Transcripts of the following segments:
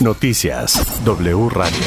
Noticias W Radio.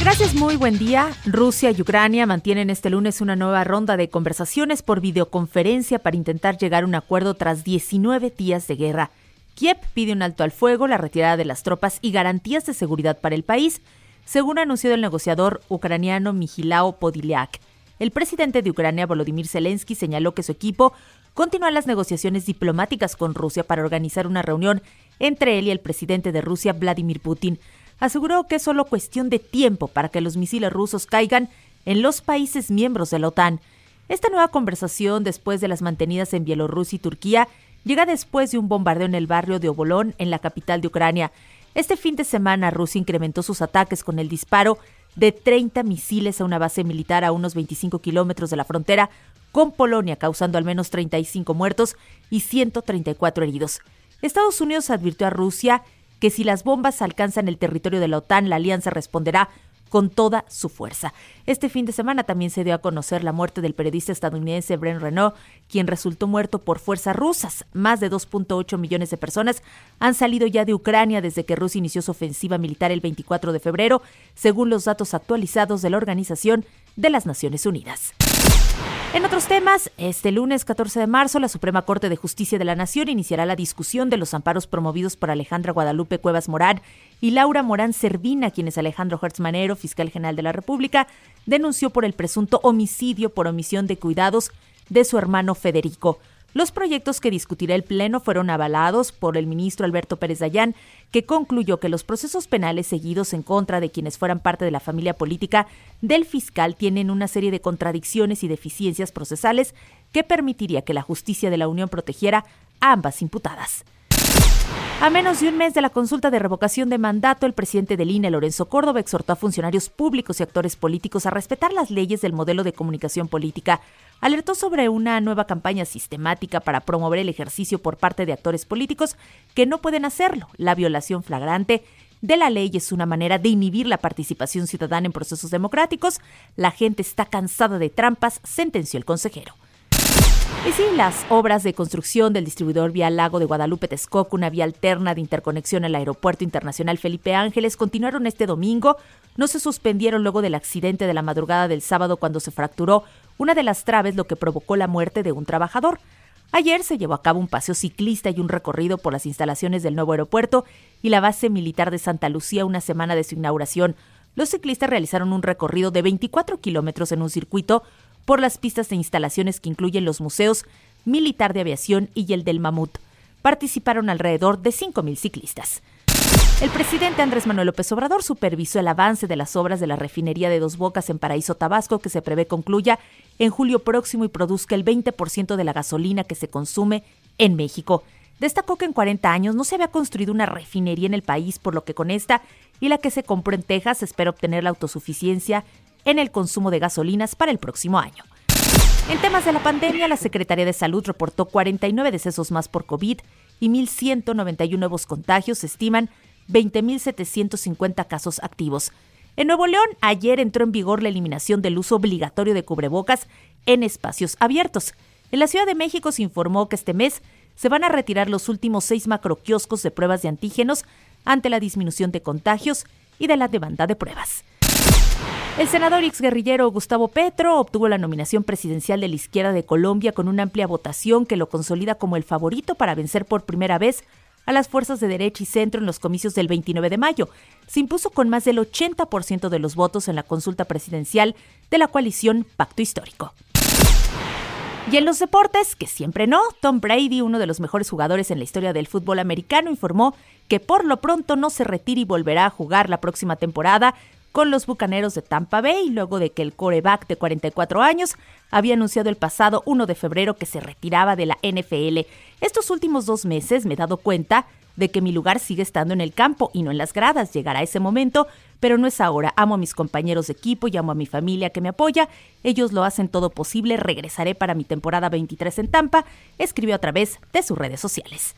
Gracias, muy buen día. Rusia y Ucrania mantienen este lunes una nueva ronda de conversaciones por videoconferencia para intentar llegar a un acuerdo tras 19 días de guerra. Kiev pide un alto al fuego, la retirada de las tropas y garantías de seguridad para el país, según ha anunciado el negociador ucraniano Mijilao Podilyak. El presidente de Ucrania, Volodymyr Zelensky, señaló que su equipo continúa las negociaciones diplomáticas con Rusia para organizar una reunión entre él y el presidente de Rusia, Vladimir Putin aseguró que es solo cuestión de tiempo para que los misiles rusos caigan en los países miembros de la OTAN. Esta nueva conversación, después de las mantenidas en Bielorrusia y Turquía, llega después de un bombardeo en el barrio de Obolón, en la capital de Ucrania. Este fin de semana, Rusia incrementó sus ataques con el disparo de 30 misiles a una base militar a unos 25 kilómetros de la frontera con Polonia, causando al menos 35 muertos y 134 heridos. Estados Unidos advirtió a Rusia que si las bombas alcanzan el territorio de la OTAN, la alianza responderá con toda su fuerza. Este fin de semana también se dio a conocer la muerte del periodista estadounidense Brent Renault, quien resultó muerto por fuerzas rusas. Más de 2.8 millones de personas han salido ya de Ucrania desde que Rusia inició su ofensiva militar el 24 de febrero, según los datos actualizados de la Organización de las Naciones Unidas. En otros temas, este lunes 14 de marzo, la Suprema Corte de Justicia de la Nación iniciará la discusión de los amparos promovidos por Alejandra Guadalupe Cuevas Morán y Laura Morán Servina, quienes Alejandro Hertzmanero, fiscal general de la República, denunció por el presunto homicidio por omisión de cuidados de su hermano Federico. Los proyectos que discutirá el Pleno fueron avalados por el ministro Alberto Pérez Dayán, que concluyó que los procesos penales seguidos en contra de quienes fueran parte de la familia política del fiscal tienen una serie de contradicciones y deficiencias procesales que permitiría que la justicia de la Unión protegiera a ambas imputadas. A menos de un mes de la consulta de revocación de mandato, el presidente del INE, Lorenzo Córdoba, exhortó a funcionarios públicos y actores políticos a respetar las leyes del modelo de comunicación política. Alertó sobre una nueva campaña sistemática para promover el ejercicio por parte de actores políticos que no pueden hacerlo. La violación flagrante de la ley es una manera de inhibir la participación ciudadana en procesos democráticos. La gente está cansada de trampas, sentenció el consejero. Y las obras de construcción del distribuidor vial Lago de Guadalupe Texcoco, una vía alterna de interconexión al Aeropuerto Internacional Felipe Ángeles, continuaron este domingo. No se suspendieron luego del accidente de la madrugada del sábado cuando se fracturó una de las traves, lo que provocó la muerte de un trabajador. Ayer se llevó a cabo un paseo ciclista y un recorrido por las instalaciones del nuevo aeropuerto y la base militar de Santa Lucía una semana de su inauguración. Los ciclistas realizaron un recorrido de 24 kilómetros en un circuito por las pistas de instalaciones que incluyen los museos Militar de Aviación y el del Mamut. Participaron alrededor de 5.000 ciclistas. El presidente Andrés Manuel López Obrador supervisó el avance de las obras de la refinería de Dos Bocas en Paraíso Tabasco, que se prevé concluya en julio próximo y produzca el 20% de la gasolina que se consume en México. Destacó que en 40 años no se había construido una refinería en el país, por lo que con esta y la que se compró en Texas espera obtener la autosuficiencia en el consumo de gasolinas para el próximo año. En temas de la pandemia, la Secretaría de Salud reportó 49 decesos más por COVID y 1.191 nuevos contagios, se estiman 20.750 casos activos. En Nuevo León, ayer entró en vigor la eliminación del uso obligatorio de cubrebocas en espacios abiertos. En la Ciudad de México se informó que este mes se van a retirar los últimos seis macroquioscos de pruebas de antígenos ante la disminución de contagios y de la demanda de pruebas. El senador exguerrillero Gustavo Petro obtuvo la nominación presidencial de la izquierda de Colombia con una amplia votación que lo consolida como el favorito para vencer por primera vez a las fuerzas de derecha y centro en los comicios del 29 de mayo. Se impuso con más del 80% de los votos en la consulta presidencial de la coalición Pacto Histórico. Y en los deportes, que siempre no, Tom Brady, uno de los mejores jugadores en la historia del fútbol americano, informó que por lo pronto no se retira y volverá a jugar la próxima temporada con los Bucaneros de Tampa Bay, luego de que el coreback de 44 años había anunciado el pasado 1 de febrero que se retiraba de la NFL. Estos últimos dos meses me he dado cuenta de que mi lugar sigue estando en el campo y no en las gradas. Llegará ese momento, pero no es ahora. Amo a mis compañeros de equipo y amo a mi familia que me apoya. Ellos lo hacen todo posible. Regresaré para mi temporada 23 en Tampa. Escribió a través de sus redes sociales.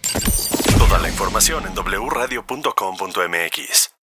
Toda la información en wradio.com.mx.